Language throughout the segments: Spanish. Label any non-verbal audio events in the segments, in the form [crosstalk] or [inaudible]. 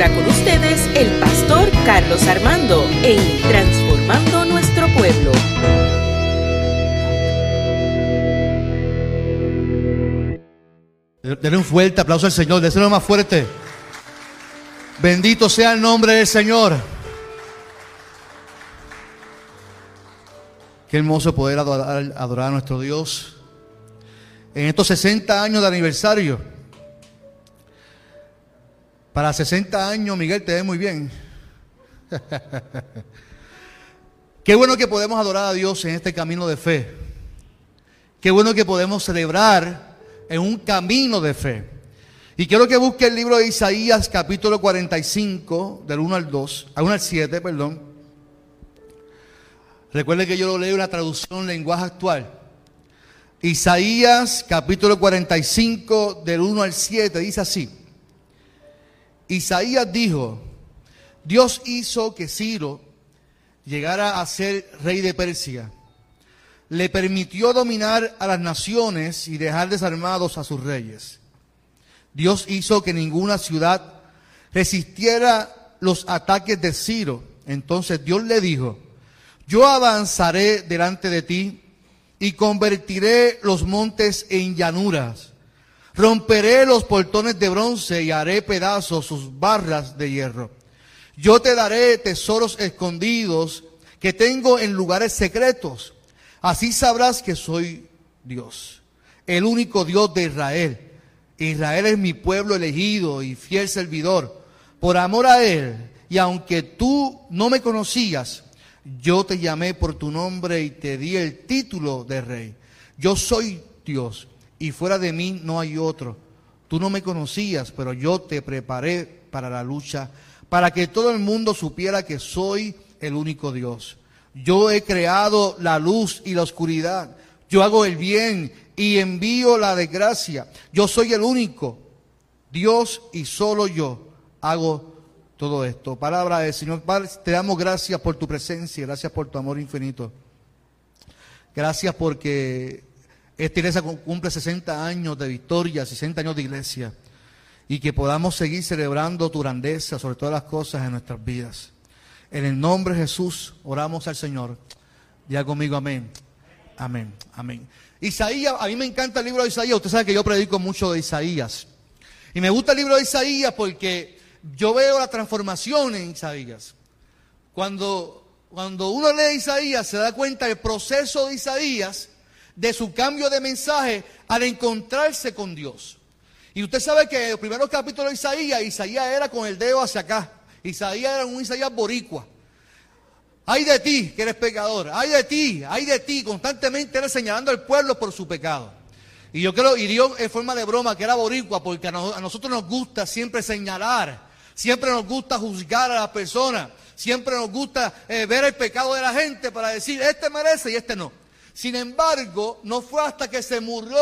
ahora con ustedes el pastor Carlos Armando en Transformando Nuestro Pueblo. Denle un fuerte aplauso al Señor, déselo más fuerte. Bendito sea el nombre del Señor. Qué hermoso poder adorar, adorar a nuestro Dios. En estos 60 años de aniversario. Para 60 años, Miguel, te ve muy bien. [laughs] Qué bueno que podemos adorar a Dios en este camino de fe. Qué bueno que podemos celebrar en un camino de fe. Y quiero que busque el libro de Isaías capítulo 45, del 1 al 2, al 1 al 7, perdón. Recuerde que yo lo leo en la traducción lenguaje actual. Isaías capítulo 45 del 1 al 7 dice así. Isaías dijo, Dios hizo que Ciro llegara a ser rey de Persia. Le permitió dominar a las naciones y dejar desarmados a sus reyes. Dios hizo que ninguna ciudad resistiera los ataques de Ciro. Entonces Dios le dijo, yo avanzaré delante de ti y convertiré los montes en llanuras. Romperé los portones de bronce y haré pedazos sus barras de hierro. Yo te daré tesoros escondidos que tengo en lugares secretos. Así sabrás que soy Dios, el único Dios de Israel. Israel es mi pueblo elegido y fiel servidor. Por amor a Él, y aunque tú no me conocías, yo te llamé por tu nombre y te di el título de rey. Yo soy Dios y fuera de mí no hay otro. Tú no me conocías, pero yo te preparé para la lucha, para que todo el mundo supiera que soy el único Dios. Yo he creado la luz y la oscuridad. Yo hago el bien y envío la desgracia. Yo soy el único Dios y solo yo hago todo esto. Palabra del Señor, Padre, te damos gracias por tu presencia, gracias por tu amor infinito. Gracias porque esta iglesia cumple 60 años de victoria, 60 años de iglesia, y que podamos seguir celebrando tu grandeza sobre todas las cosas en nuestras vidas. En el nombre de Jesús oramos al Señor. Ya conmigo, amén. Amén, amén. Isaías, a mí me encanta el libro de Isaías. Usted sabe que yo predico mucho de Isaías. Y me gusta el libro de Isaías porque yo veo la transformación en Isaías. Cuando, cuando uno lee Isaías se da cuenta del proceso de Isaías, de su cambio de mensaje al encontrarse con Dios. Y usted sabe que en los primeros capítulos de Isaías, Isaías era con el dedo hacia acá. Isaías era un Isaías boricua. Hay de ti que eres pecador, hay de ti, hay de ti, constantemente era señalando al pueblo por su pecado. Y yo creo, y Dios en forma de broma, que era boricua, porque a, nosotros nos gusta siempre señalar Siempre nos gusta juzgar a la persona. Siempre nos gusta eh, ver el pecado de la gente para decir, este merece y este no. Sin embargo, no fue hasta que se murió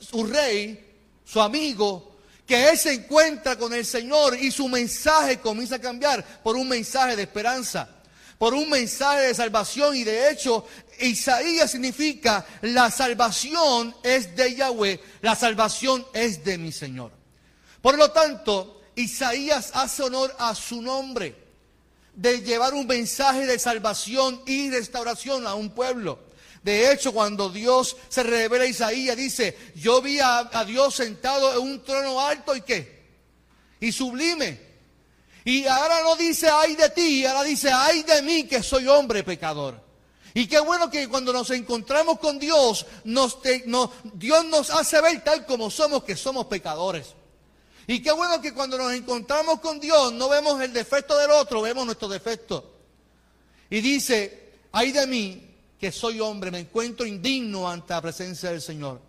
su rey, su amigo, que él se encuentra con el Señor y su mensaje comienza a cambiar por un mensaje de esperanza, por un mensaje de salvación. Y de hecho, Isaías significa la salvación es de Yahweh, la salvación es de mi Señor. Por lo tanto, Isaías hace honor a su nombre de llevar un mensaje de salvación y restauración a un pueblo. De hecho, cuando Dios se revela a Isaías, dice, yo vi a, Dios sentado en un trono alto y qué? Y sublime. Y ahora no dice, ay de ti, ahora dice, ay de mí que soy hombre pecador. Y qué bueno que cuando nos encontramos con Dios, nos, Dios nos hace ver tal como somos, que somos pecadores. Y qué bueno que cuando nos encontramos con Dios no vemos el defecto del otro, vemos nuestro defecto. Y dice, ay de mí, que soy hombre, me encuentro indigno ante la presencia del Señor.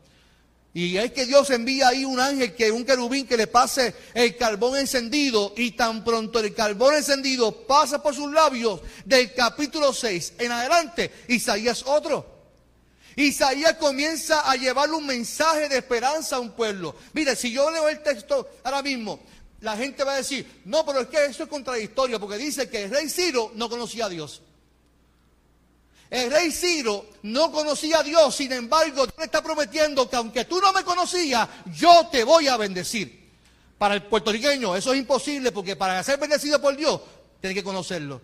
Y es que Dios envía ahí un ángel, que un querubín que le pase el carbón encendido y tan pronto el carbón encendido pasa por sus labios del capítulo 6 en adelante, Isaías otro. Isaías comienza a llevarle un mensaje de esperanza a un pueblo. Mire, si yo leo el texto ahora mismo, la gente va a decir, no, pero es que eso es contradictorio, porque dice que el rey Ciro no conocía a Dios. El rey Ciro no conocía a Dios, sin embargo, Dios le está prometiendo que aunque tú no me conocías, yo te voy a bendecir. Para el puertorriqueño eso es imposible porque para ser bendecido por Dios tiene que conocerlo.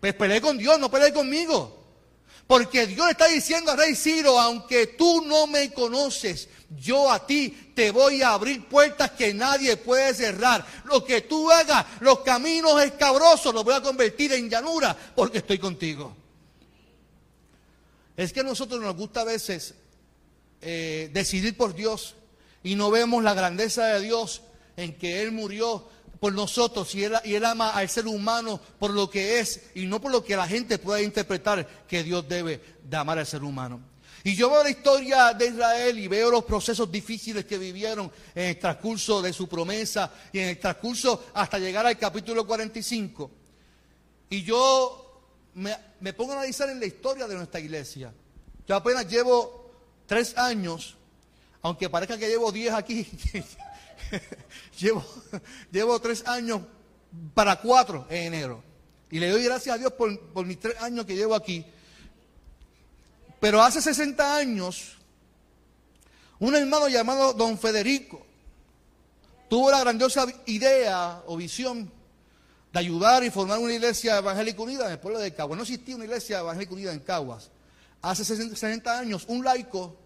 Pues peleé con Dios, no peleé conmigo. Porque Dios está diciendo a Rey Ciro, aunque tú no me conoces, yo a ti te voy a abrir puertas que nadie puede cerrar. Lo que tú hagas, los caminos escabrosos, los voy a convertir en llanura porque estoy contigo. Es que a nosotros nos gusta a veces eh, decidir por Dios y no vemos la grandeza de Dios en que Él murió por nosotros y él, y él, ama al ser humano por lo que es y no por lo que la gente pueda interpretar que Dios debe de amar al ser humano. Y yo veo la historia de Israel y veo los procesos difíciles que vivieron en el transcurso de su promesa y en el transcurso hasta llegar al capítulo 45. Y yo me, pongo a analizar en la historia de nuestra iglesia. Yo apenas llevo tres años, aunque parezca que llevo diez aquí, [laughs] llevo, llevo tres años para cuatro en enero. Y le doy gracias a Dios por, por mis tres años que llevo aquí. Pero hace 60 años, un hermano llamado don Federico tuvo la grandiosa idea o visión de ayudar y formar una iglesia evangélica unida en el pueblo de Caguas. No existía una iglesia evangélica unida en Caguas. Hace 60 años, un laico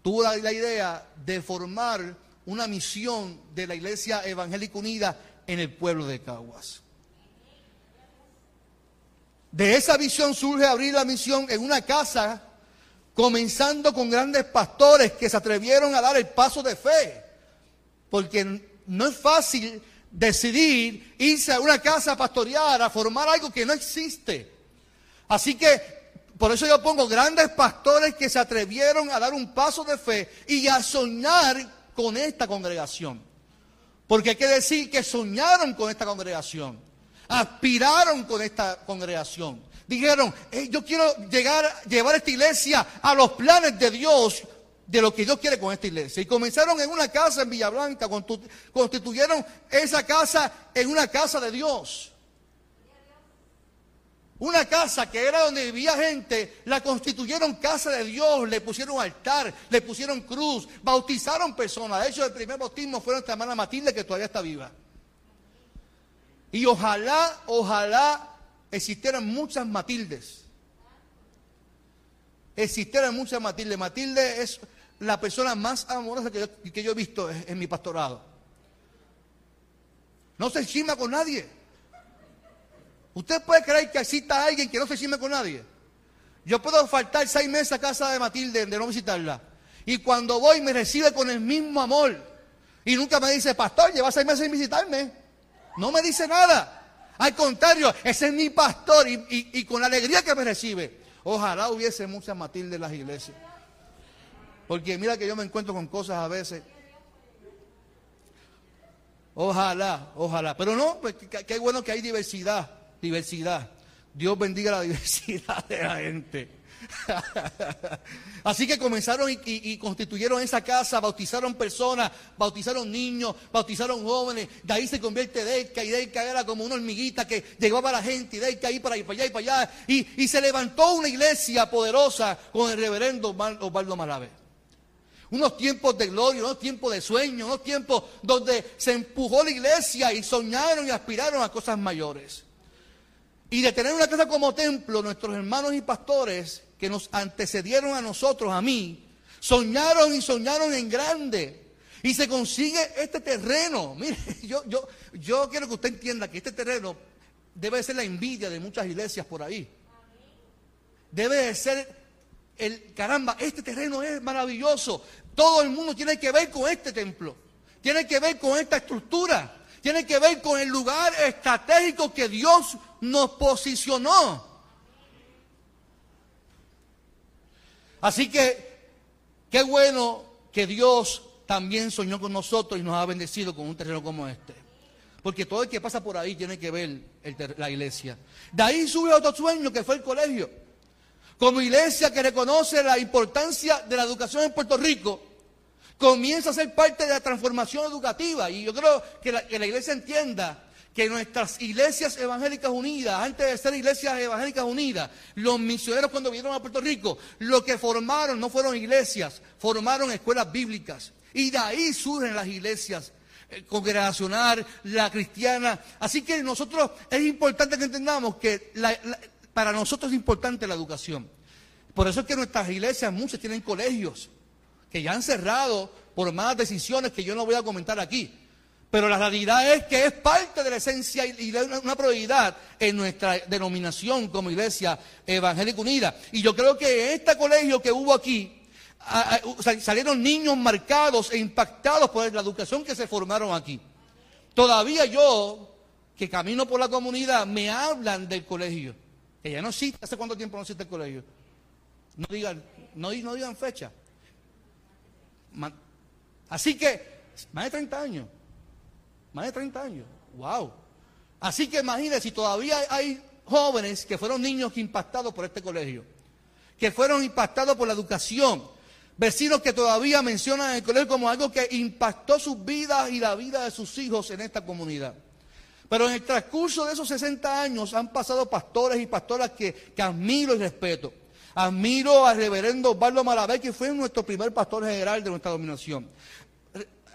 tuvo la, idea de formar una misión de la Iglesia Evangélica Unida en el pueblo de Caguas. De esa visión surge abrir la misión en una casa, comenzando con grandes pastores que se atrevieron a dar el paso de fe, porque no es fácil decidir irse a una casa a pastorear, a formar algo que no existe. Así que por eso yo pongo grandes pastores que se atrevieron a dar un paso de fe y a soñar con esta congregación. Porque hay que decir que soñaron con esta congregación, aspiraron con esta congregación. Dijeron, yo quiero llegar, llevar esta iglesia a los planes de Dios, de lo que Dios quiere con esta iglesia. Y comenzaron en una casa en Villa Blanca, constituyeron esa casa en una casa de Dios. Una casa que era donde vivía gente, la constituyeron casa de Dios, le pusieron altar, le pusieron cruz, bautizaron personas. De hecho, el primer bautismo fue nuestra hermana Matilde, que todavía está viva. Y ojalá, ojalá existieran muchas Matildes. Existieran muchas Matildes. Matilde es la persona más amorosa que yo, que yo he visto en, mi pastorado. No se encima con nadie. ¿Usted puede creer que exista alguien que no se chisme con nadie? Yo puedo faltar seis meses a casa de Matilde de no visitarla. Y cuando voy me recibe con el mismo amor. Y nunca me dice, pastor, lleva seis meses sin visitarme. No me dice nada. Al contrario, ese es mi pastor y, y, con la alegría que me recibe. Ojalá hubiese muchas Matilde en las iglesias. Porque mira que yo me encuentro con cosas a veces. Ojalá, ojalá. Pero no, pues qué bueno que hay diversidad diversidad. Dios bendiga la [laughs] diversidad de la gente. [laughs] Así que comenzaron y, constituyeron esa casa, bautizaron personas, bautizaron niños, bautizaron jóvenes. De ahí se convierte Deca y Deca era como una hormiguita que llegaba a la gente y Deca ahí para, allá y para allá. Y, se levantó una iglesia poderosa con el reverendo Osvaldo Malavé. Unos tiempos de gloria, unos tiempos de sueño, unos tiempos donde se empujó la iglesia y soñaron y aspiraron a cosas mayores. Y de tener una casa como templo, nuestros hermanos y pastores que nos antecedieron a nosotros, a mí, soñaron y soñaron en grande. Y se consigue este terreno. [laughs] Mire, yo, yo, yo quiero que usted entienda que este terreno debe de ser la envidia de muchas iglesias por ahí. Debe de ser el, caramba, este terreno es maravilloso. Todo el mundo tiene que ver con este templo. Tiene que ver con esta estructura tiene que ver con el lugar estratégico que Dios nos posicionó. Así que, qué bueno que Dios también soñó con nosotros y nos ha bendecido con un terreno como este. Porque todo el que pasa por ahí tiene que ver la iglesia. De ahí sube otro sueño que fue el colegio. Como iglesia que reconoce la importancia de la educación en Puerto Rico, comienza a ser parte de la transformación educativa. Y yo creo que la, iglesia entienda que nuestras iglesias evangélicas unidas, antes de ser iglesias evangélicas unidas, los misioneros cuando vinieron a Puerto Rico, lo que formaron no fueron iglesias, formaron escuelas bíblicas. Y de ahí surgen las iglesias. eh, congregacional, la cristiana. Así que nosotros es importante que entendamos que para nosotros es importante la educación. Por eso es que nuestras iglesias, muchas tienen colegios que ya han cerrado por malas decisiones que yo no voy a comentar aquí. Pero la realidad es que es parte de la esencia y de una prioridad en nuestra denominación como Iglesia Evangélica Unida. Y yo creo que en este colegio que hubo aquí, salieron niños marcados e impactados por la educación que se formaron aquí. Todavía yo, que camino por la comunidad, me hablan del colegio, que ya no existe. ¿Hace cuánto tiempo no existe el colegio? No digan, no, no digan fecha. Así que, más de 30 años. Más de 30 años. ¡Wow! Así que imagínense, si todavía hay jóvenes que fueron niños impactados por este colegio, que fueron impactados por la educación, vecinos que todavía mencionan el colegio como algo que impactó sus vidas y la vida de sus hijos en esta comunidad. Pero en el transcurso de esos 60 años han pasado pastores y pastoras que, que admiro y respeto. Admiro al reverendo Osvaldo Malabé, que fue nuestro primer pastor general de nuestra dominación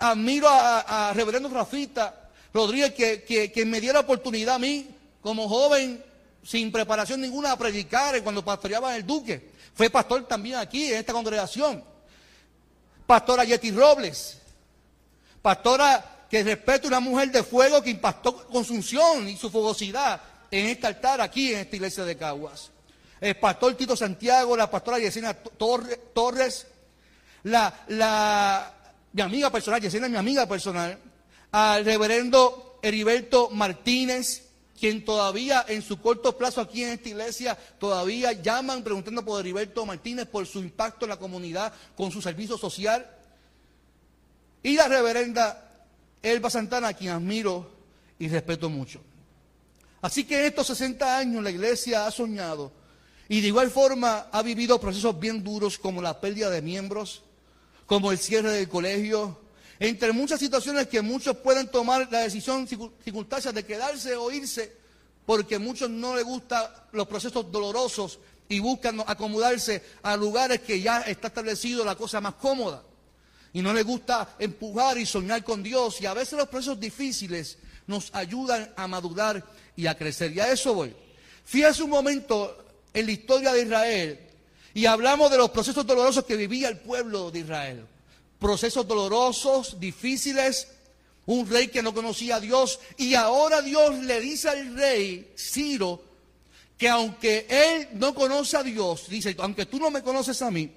admiro a, reverendo Rafita Rodríguez que, me diera oportunidad a mí, como joven, sin preparación ninguna, a predicar cuando pastoreaba en el Duque. Fue pastor también aquí, en esta congregación. Pastora Yeti Robles. Pastora que respeto una mujer de fuego que impactó con su unción y su fogosidad en este altar aquí en esta iglesia de Caguas. El pastor Tito Santiago, la pastora Yesenia Torres, la, la mi amiga personal, Yesenia es mi amiga personal, al reverendo Heriberto Martínez, quien todavía en su corto plazo aquí en esta iglesia, todavía llaman preguntando por Heriberto Martínez por su impacto en la comunidad con su servicio social. Y la reverenda Elba Santana, a quien admiro y respeto mucho. Así que estos 60 años la iglesia ha soñado y de igual forma ha vivido procesos bien duros como la pérdida de miembros, como el cierre del colegio, entre muchas situaciones que muchos pueden tomar la decisión, circunstancias de quedarse o irse, porque a muchos no les gustan los procesos dolorosos y buscan acomodarse a lugares que ya está establecido la cosa más cómoda. Y no les gusta empujar y soñar con Dios. Y a veces los procesos difíciles nos ayudan a madurar y a crecer. Y a eso voy. Fíjese un momento en la historia de Israel y hablamos de los procesos dolorosos que vivía el pueblo de Israel. Procesos dolorosos, difíciles, un rey que no conocía a Dios. Y ahora Dios le dice al rey Ciro que aunque él no conoce a Dios, dice, aunque tú no me conoces a mí,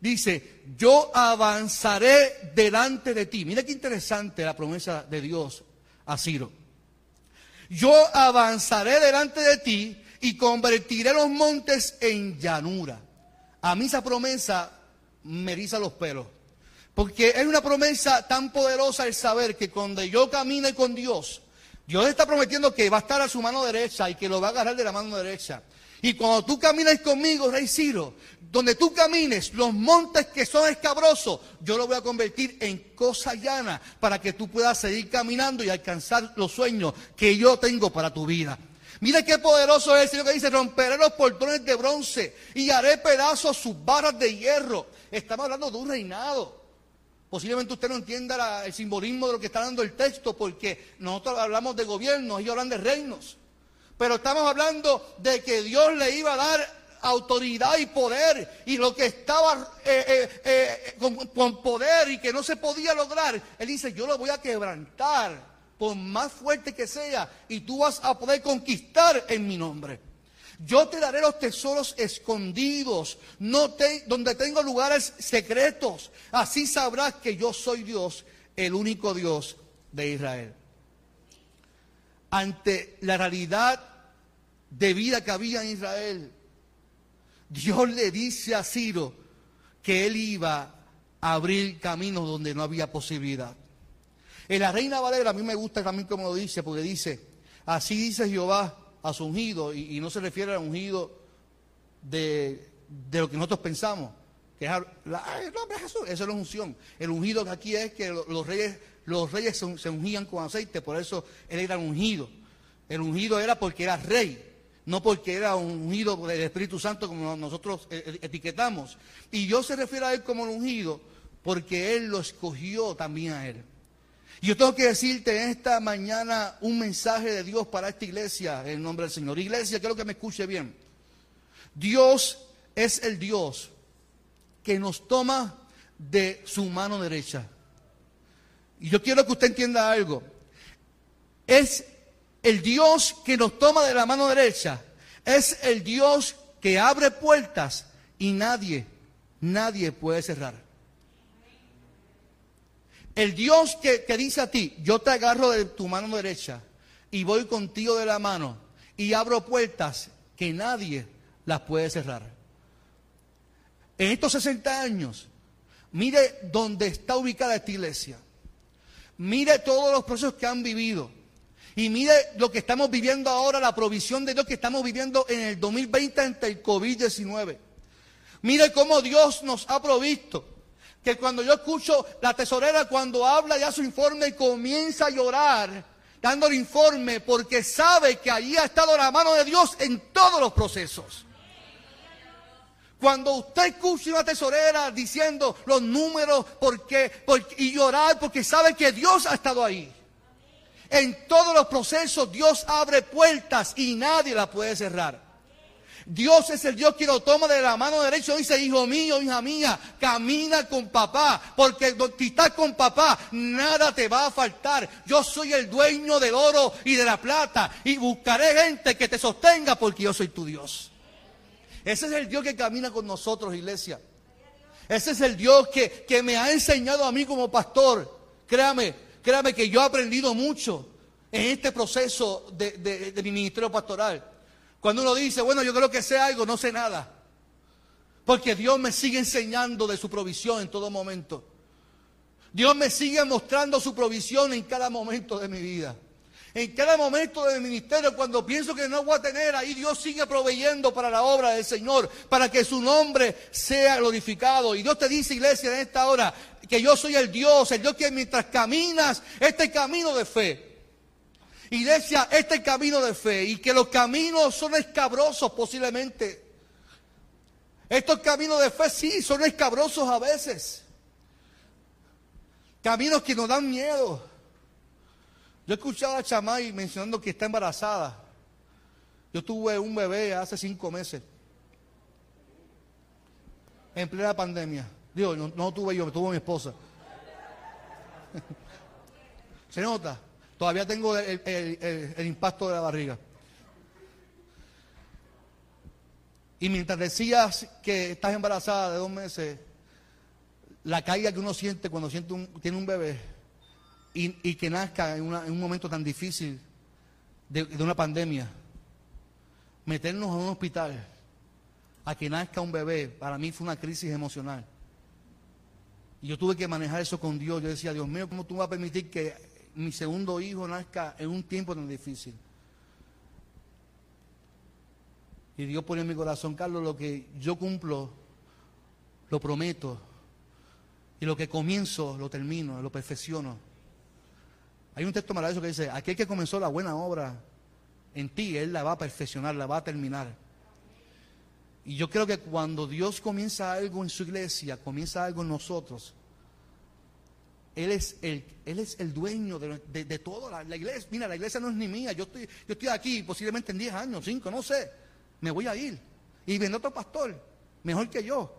dice, yo avanzaré delante de ti. Mira qué interesante la promesa de Dios a Ciro. Yo avanzaré delante de ti y convertiré los montes en llanura a mí esa promesa me los pelos. Porque es una promesa tan poderosa el saber que cuando yo camine con Dios, Dios está prometiendo que va a estar a su mano derecha y que lo va a agarrar de la mano derecha. Y cuando tú camines conmigo, Rey Ciro, donde tú camines, los montes que son escabrosos, yo los voy a convertir en cosa llana para que tú puedas seguir caminando y alcanzar los sueños que yo tengo para tu vida. Mire qué poderoso es el Señor que dice, romperé los portones de bronce y haré pedazos sus barras de hierro. Estamos hablando de un reinado. Posiblemente usted no entienda el simbolismo de lo que está dando el texto, porque nosotros hablamos de gobiernos, ellos hablan de reinos. Pero estamos hablando de que Dios le iba a dar autoridad y poder, y lo que estaba eh, eh, eh, con, poder y que no se podía lograr, Él dice, yo lo voy a quebrantar por más fuerte que sea, y tú vas a poder conquistar en mi nombre. Yo te daré los tesoros escondidos, no donde tengo lugares secretos. Así sabrás que yo soy Dios, el único Dios de Israel. Ante la realidad de vida que había en Israel, Dios le dice a Ciro que él iba a abrir caminos donde no había posibilidad. En la Reina Valera a mí me gusta también como lo dice, porque dice, así dice Jehová a su ungido, y, no se refiere al ungido de, lo que nosotros pensamos, que es la, eso es la unción. El ungido que aquí es que los reyes, los reyes se, ungían con aceite, por eso él era ungido. El ungido era porque era rey, no porque era un ungido del Espíritu Santo como nosotros e, e, etiquetamos. Y yo se refiere a él como el ungido porque él lo escogió también a él. Yo tengo que decirte en esta mañana un mensaje de Dios para esta iglesia en el nombre del Señor. Iglesia, quiero que me escuche bien. Dios es el Dios que nos toma de su mano derecha. Y yo quiero que usted entienda algo. Es el Dios que nos toma de la mano derecha. Es el Dios que abre puertas y nadie, nadie puede cerrar. El Dios que, que dice a ti, yo te agarro de tu mano derecha y voy contigo de la mano y abro puertas que nadie las puede cerrar. En estos 60 años, mire dónde está ubicada esta iglesia. Mire todos los procesos que han vivido. Y mire lo que estamos viviendo ahora, la provisión de Dios que estamos viviendo en el 2020 ante el COVID-19. Mire cómo Dios nos ha provisto. Que cuando yo escucho la tesorera cuando habla ya su informe comienza a llorar, dando el informe, porque sabe que allí ha estado la mano de Dios en todos los procesos. Cuando usted escucha una tesorera diciendo los números porque, y llorar porque sabe que Dios ha estado ahí. En todos los procesos Dios abre puertas y nadie las puede cerrar. Dios es el Dios que lo toma de la mano derecha y dice, hijo mío, hija mía, camina con papá, porque si estás con papá, nada te va a faltar. Yo soy el dueño del oro y de la plata y buscaré gente que te sostenga porque yo soy tu Dios. Ese es el Dios que camina con nosotros, iglesia. Ese es el Dios que, que me ha enseñado a mí como pastor. Créame, créame que yo he aprendido mucho en este proceso de, de mi ministerio pastoral. Cuando uno dice, bueno, yo creo que sé algo, no sé nada. Porque Dios me sigue enseñando de su provisión en todo momento. Dios me sigue mostrando su provisión en cada momento de mi vida. En cada momento del ministerio, cuando pienso que no voy a tener, ahí Dios sigue proveyendo para la obra del Señor, para que su nombre sea glorificado. Y Dios te dice, iglesia, en esta hora, que yo soy el Dios, el Dios que mientras caminas este camino de fe, iglesia, este camino de fe, y que los caminos son escabrosos posiblemente. Estos caminos de fe sí son escabrosos a veces. Caminos que nos dan miedo. Yo he escuchado a Chamay mencionando que está embarazada. Yo tuve un bebé hace cinco meses. En plena pandemia. Digo, no, tuve yo, tuvo mi esposa. [laughs] ¿Se nota? Todavía tengo el, el, impacto de la barriga. Y mientras decías que estás embarazada de dos meses, la caída que uno siente cuando siente un, tiene un bebé, y, que nazca en, un momento tan difícil de, una pandemia, meternos en un hospital a que nazca un bebé, para mí fue una crisis emocional. Y yo tuve que manejar eso con Dios. Yo decía, Dios mío, ¿cómo tú vas a permitir que mi segundo hijo nazca en un tiempo tan difícil? Y Dios pone en mi corazón, Carlos, lo que yo cumplo, lo prometo. Y lo que comienzo, lo termino, lo perfecciono. Hay un texto maravilloso que dice, aquel que comenzó la buena obra en ti, Él la va a perfeccionar, la va a terminar. Y yo creo que cuando Dios comienza algo en su iglesia, comienza algo en nosotros, Él es el, él es el dueño de, de, todo. La, iglesia, mira, la iglesia no es ni mía. Yo estoy, yo estoy aquí posiblemente en 10 años, 5, no sé. Me voy a ir. Y viene otro pastor, mejor que yo.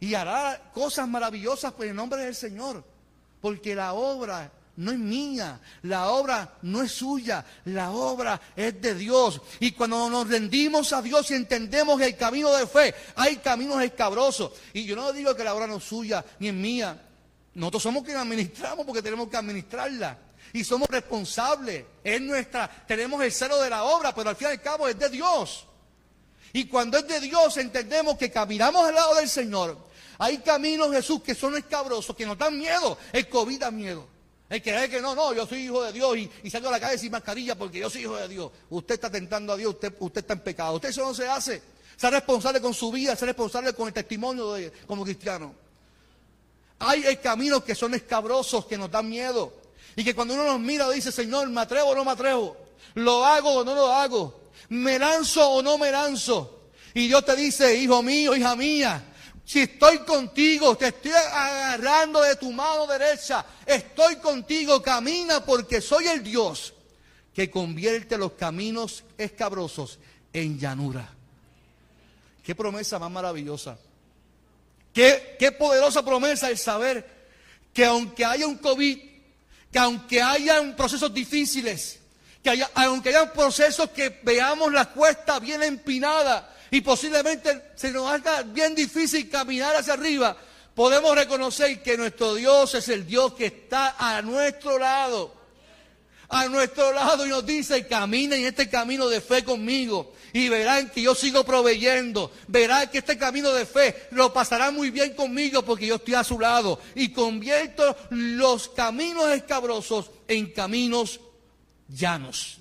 Y hará cosas maravillosas por el nombre del Señor porque la obra no es mía, la obra no es suya, la obra es de Dios. Y cuando nos rendimos a Dios y entendemos el camino de fe, hay caminos escabrosos. Y yo no digo que la obra no es suya ni es mía. Nosotros somos quienes administramos porque tenemos que administrarla. Y somos responsables. Es nuestra, tenemos el celo de la obra, pero al fin y al cabo es de Dios. Y cuando es de Dios entendemos que caminamos al lado del Señor hay caminos, Jesús, que son escabrosos, que nos dan miedo. El COVID da miedo. El que cree que no, no, yo soy hijo de Dios y, salgo a la calle sin mascarilla porque yo soy hijo de Dios. Usted está tentando a Dios, usted, usted está en pecado. Usted eso no se hace. Ser responsable con su vida, ser responsable con el testimonio de, como cristiano. Hay caminos que son escabrosos, que nos dan miedo. Y que cuando uno nos mira dice, Señor, ¿me atrevo o no me atrevo? ¿Lo hago o no lo hago? ¿Me lanzo o no me lanzo? Y Dios te dice, hijo mío, hija mía, Si estoy contigo, te estoy agarrando de tu mano derecha, estoy contigo, camina porque soy el Dios que convierte los caminos escabrosos en llanura. Qué promesa más maravillosa. Qué, qué poderosa promesa el saber que aunque haya un COVID, que aunque haya procesos difíciles, que haya, aunque haya procesos que veamos la cuesta bien empinada, y posiblemente se nos haga bien difícil caminar hacia arriba, podemos reconocer que nuestro Dios es el Dios que está a nuestro lado. A nuestro lado y nos dice, caminen en este camino de fe conmigo y verán que yo sigo proveyendo. Verán que este camino de fe lo pasará muy bien conmigo porque yo estoy a su lado y convierto los caminos escabrosos en caminos llanos.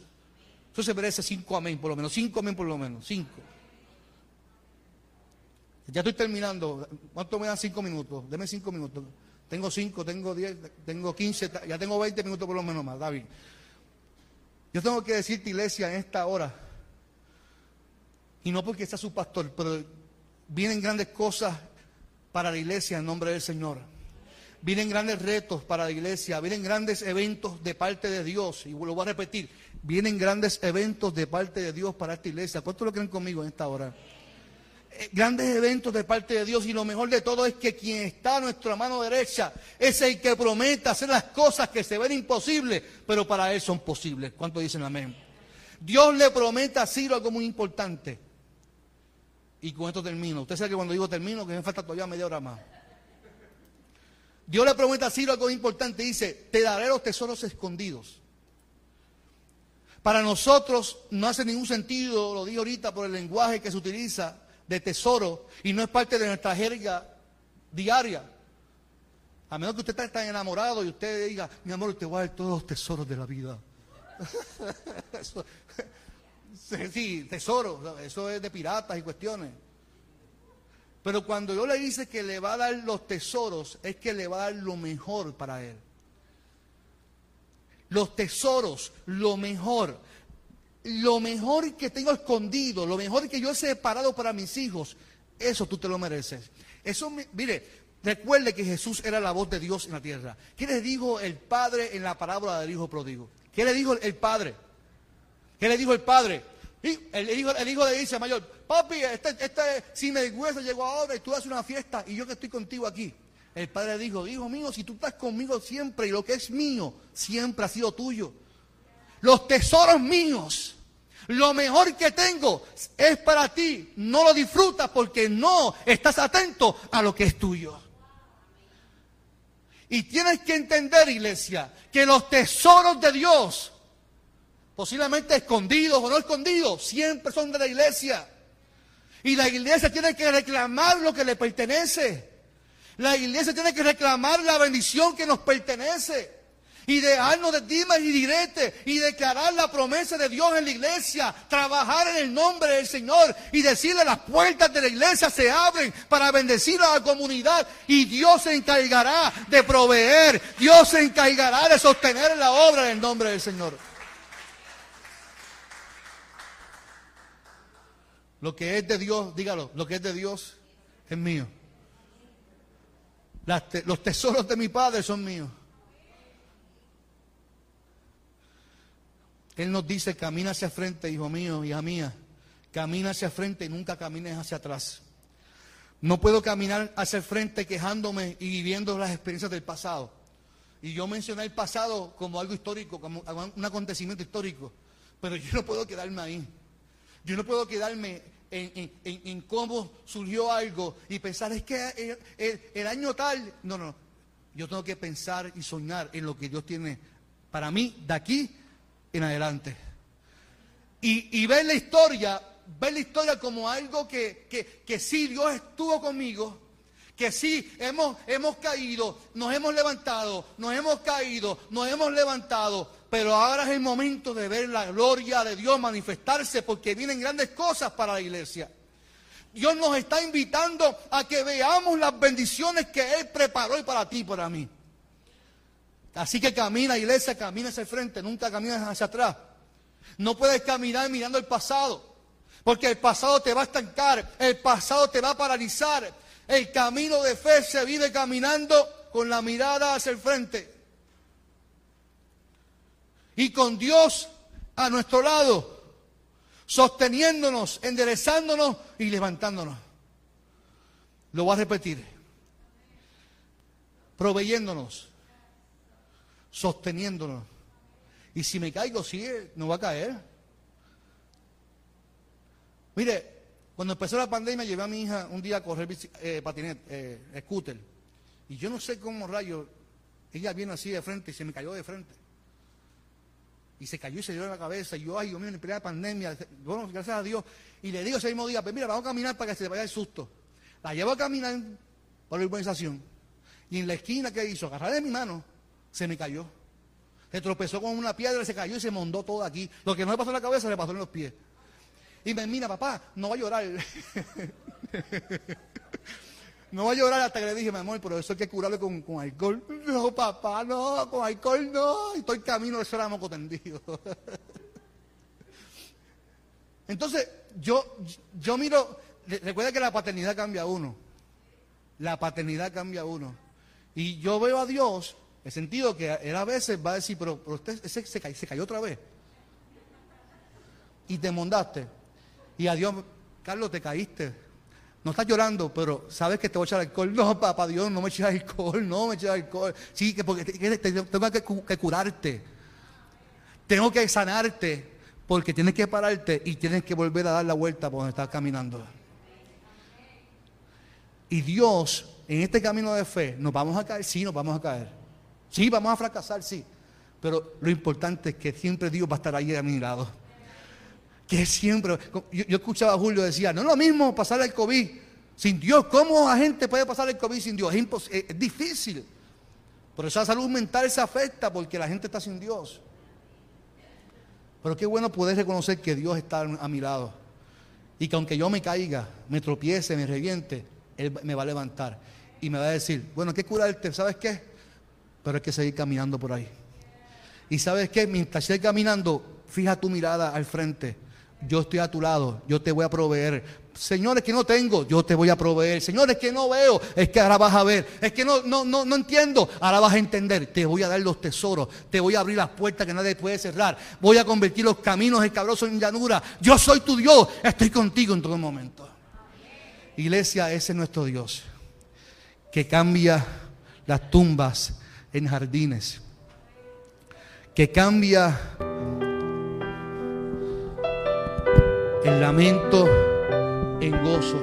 Eso se merece cinco amén por lo menos, cinco amén por lo menos, cinco. Ya estoy terminando. ¿Cuánto me dan cinco minutos? Deme cinco minutos. Tengo cinco, tengo diez, tengo quince, ya tengo veinte minutos por lo menos más, David. Yo tengo que decirte, iglesia, en esta hora, y no porque sea su pastor, pero vienen grandes cosas para la iglesia en nombre del Señor. Vienen grandes retos para la iglesia, vienen grandes eventos de parte de Dios, y lo voy a repetir, vienen grandes eventos de parte de Dios para esta iglesia. ¿Cuántos lo creen conmigo en esta hora? Eh, grandes eventos de parte de Dios y lo mejor de todo es que quien está a nuestra mano derecha es el que promete hacer las cosas que se ven imposibles, pero para Él son posibles. ¿Cuántos dicen amén? Dios le promete a Ciro algo muy importante. Y con esto termino. Usted sabe que cuando digo termino, que me falta todavía media hora más. Dios le promete a Ciro algo importante. Dice, te daré los tesoros escondidos. Para nosotros no hace ningún sentido, lo dije ahorita por el lenguaje que se utiliza, de tesoro y no es parte de nuestra jerga diaria. A menos que usted esté tan enamorado y usted diga, mi amor, te voy a dar todos los tesoros de la vida. [laughs] [laughs] sí, tesoro, eso es de piratas y cuestiones. Pero cuando yo le dice que le va a dar los tesoros, es que le va a dar lo mejor para él. Los tesoros, lo mejor lo mejor que tengo escondido, lo mejor que yo he separado para mis hijos, eso tú te lo mereces. Eso, mire, recuerde que Jesús era la voz de Dios en la tierra. ¿Qué le dijo el Padre en la parábola del Hijo pródigo? ¿Qué le dijo el Padre? ¿Qué le dijo el Padre? el, hijo, el hijo le dice mayor, papi, este, este sin vergüenza llegó ahora y tú haces una fiesta y yo que estoy contigo aquí. El padre dijo, hijo mío, si tú estás conmigo siempre y lo que es mío siempre ha sido tuyo los tesoros míos, lo mejor que tengo es para ti. No lo disfrutas porque no estás atento a lo que es tuyo. Y tienes que entender, iglesia, que los tesoros de Dios, posiblemente escondidos o no escondidos, siempre son de la iglesia. Y la iglesia tiene que reclamar lo que le pertenece. La iglesia tiene que reclamar la bendición que nos pertenece y dejarnos de dimas y diretes y declarar la promesa de Dios en la iglesia, trabajar en el nombre del Señor y decirle las puertas de la iglesia se abren para bendecir a la comunidad y Dios se encargará de proveer, Dios se encargará de sostener la obra en el nombre del Señor. Lo que es de Dios, dígalo, lo que es de Dios es mío. los tesoros de mi Padre son míos. Él nos dice, camina hacia frente, hijo mío, hija mía. Camina hacia frente y nunca camines hacia atrás. No puedo caminar hacia el frente quejándome y viviendo las experiencias del pasado. Y yo mencioné el pasado como algo histórico, como un acontecimiento histórico. Pero yo no puedo quedarme ahí. Yo no puedo quedarme en, cómo surgió algo y pensar, es que el año tal. No, no. Yo tengo que pensar y soñar en lo que Dios tiene para mí de aquí en adelante. Y, ver la historia, ver la historia como algo que, que, que sí, Dios estuvo conmigo, que sí, hemos, hemos caído, nos hemos levantado, nos hemos caído, nos hemos levantado, pero ahora es el momento de ver la gloria de Dios manifestarse porque vienen grandes cosas para la iglesia. Dios nos está invitando a que veamos las bendiciones que Él preparó y para ti y para mí. Así que camina, iglesia, camina hacia el frente, nunca caminas hacia atrás. No puedes caminar mirando el pasado, porque el pasado te va a estancar, el pasado te va a paralizar, El camino de fe se vive caminando con la mirada hacia el frente. Y con Dios a nuestro lado, sosteniéndonos, enderezándonos y levantándonos. Lo voy a repetir. Proveyéndonos, sosteniéndonos. Y si me caigo, sí, no va a caer. Mire, cuando empezó la pandemia, llevé a mi hija un día a correr eh, patinete, eh, scooter. Y yo no sé cómo rayo, ella viene así de frente y se me cayó de frente. Y se cayó y se dio en la cabeza. Y yo, ay, Dios mío, en plena pandemia, bueno, gracias a Dios. Y le digo ese mismo día, pues mira, vamos a caminar para que se le vaya el susto. La llevo a caminar por la urbanización. Y en la esquina que hizo, agarrar de mi mano, se me cayó. Se tropezó con una piedra, se cayó y se mondó todo aquí. Lo que no le pasó en la cabeza le pasó en los pies. Y me mira, papá, no va a llorar. [laughs] no va a llorar hasta que le dije, mi amor, pero eso hay que curarlo con, alcohol. [laughs] No, papá, no, con alcohol no. Y estoy camino de ser moco tendido. [laughs] Entonces, yo, yo miro, recuerda que la paternidad cambia a uno. La paternidad cambia a uno. Y yo veo a Dios, en el sentido que él a veces va a decir, pero, usted se, se cayó otra vez. Y te mondaste. Y a Dios, Carlos, te caíste. No estás llorando, pero sabes que te voy a echar alcohol. No, papá Dios, no me eches alcohol, no me eches alcohol. Sí, que porque tengo que, curarte. Tengo que sanarte, porque tienes que pararte y tienes que volver a dar la vuelta por donde estás caminando. Y Dios, en este camino de fe, ¿nos vamos a caer? Sí, nos vamos a caer. Sí, vamos a fracasar, sí. Pero lo importante es que siempre Dios va a estar ahí a mi lado que siempre, yo, escuchaba a Julio decía, no es lo mismo pasar el COVID sin Dios. ¿Cómo la gente puede pasar el COVID sin Dios? Es, es difícil. Por eso la salud mental se afecta porque la gente está sin Dios. Pero qué bueno poder reconocer que Dios está a mi lado. Y que aunque yo me caiga, me tropiece, me reviente, Él me va a levantar. Y me va a decir, bueno, ¿qué curarte? ¿Sabes qué? Pero hay que seguir caminando por ahí. Y sabes qué? Mientras estés caminando, fija tu mirada al frente yo estoy a tu lado, yo te voy a proveer. Señores que no tengo, yo te voy a proveer. Señores que no veo, es que ahora vas a ver. Es que no, no, no, no entiendo, ahora vas a entender. Te voy a dar los tesoros, te voy a abrir las puertas que nadie puede cerrar. Voy a convertir los caminos escabrosos en llanura. Yo soy tu Dios, estoy contigo en todo momento. Iglesia, ese es nuestro Dios, que cambia las tumbas en jardines, que cambia el lamento en gozo.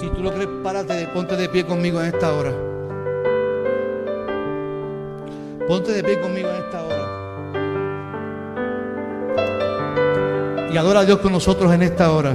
Si tú lo crees, párate, ponte de pie conmigo en esta hora. Ponte de pie conmigo en esta hora. Y adora a Dios con nosotros en esta hora.